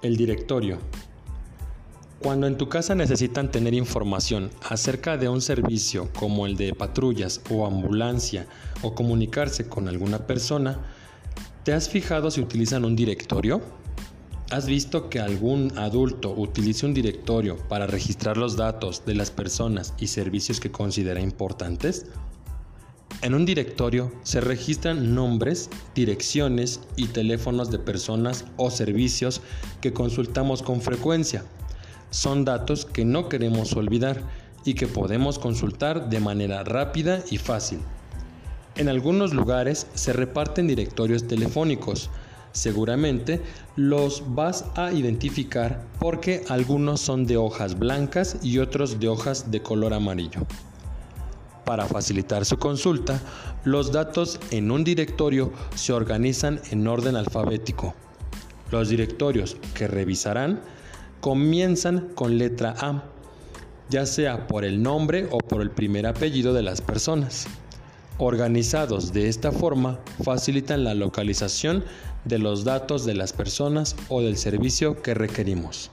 El directorio. Cuando en tu casa necesitan tener información acerca de un servicio como el de patrullas o ambulancia o comunicarse con alguna persona, ¿te has fijado si utilizan un directorio? ¿Has visto que algún adulto utilice un directorio para registrar los datos de las personas y servicios que considera importantes? En un directorio se registran nombres, direcciones y teléfonos de personas o servicios que consultamos con frecuencia. Son datos que no queremos olvidar y que podemos consultar de manera rápida y fácil. En algunos lugares se reparten directorios telefónicos. Seguramente los vas a identificar porque algunos son de hojas blancas y otros de hojas de color amarillo. Para facilitar su consulta, los datos en un directorio se organizan en orden alfabético. Los directorios que revisarán comienzan con letra A, ya sea por el nombre o por el primer apellido de las personas. Organizados de esta forma, facilitan la localización de los datos de las personas o del servicio que requerimos.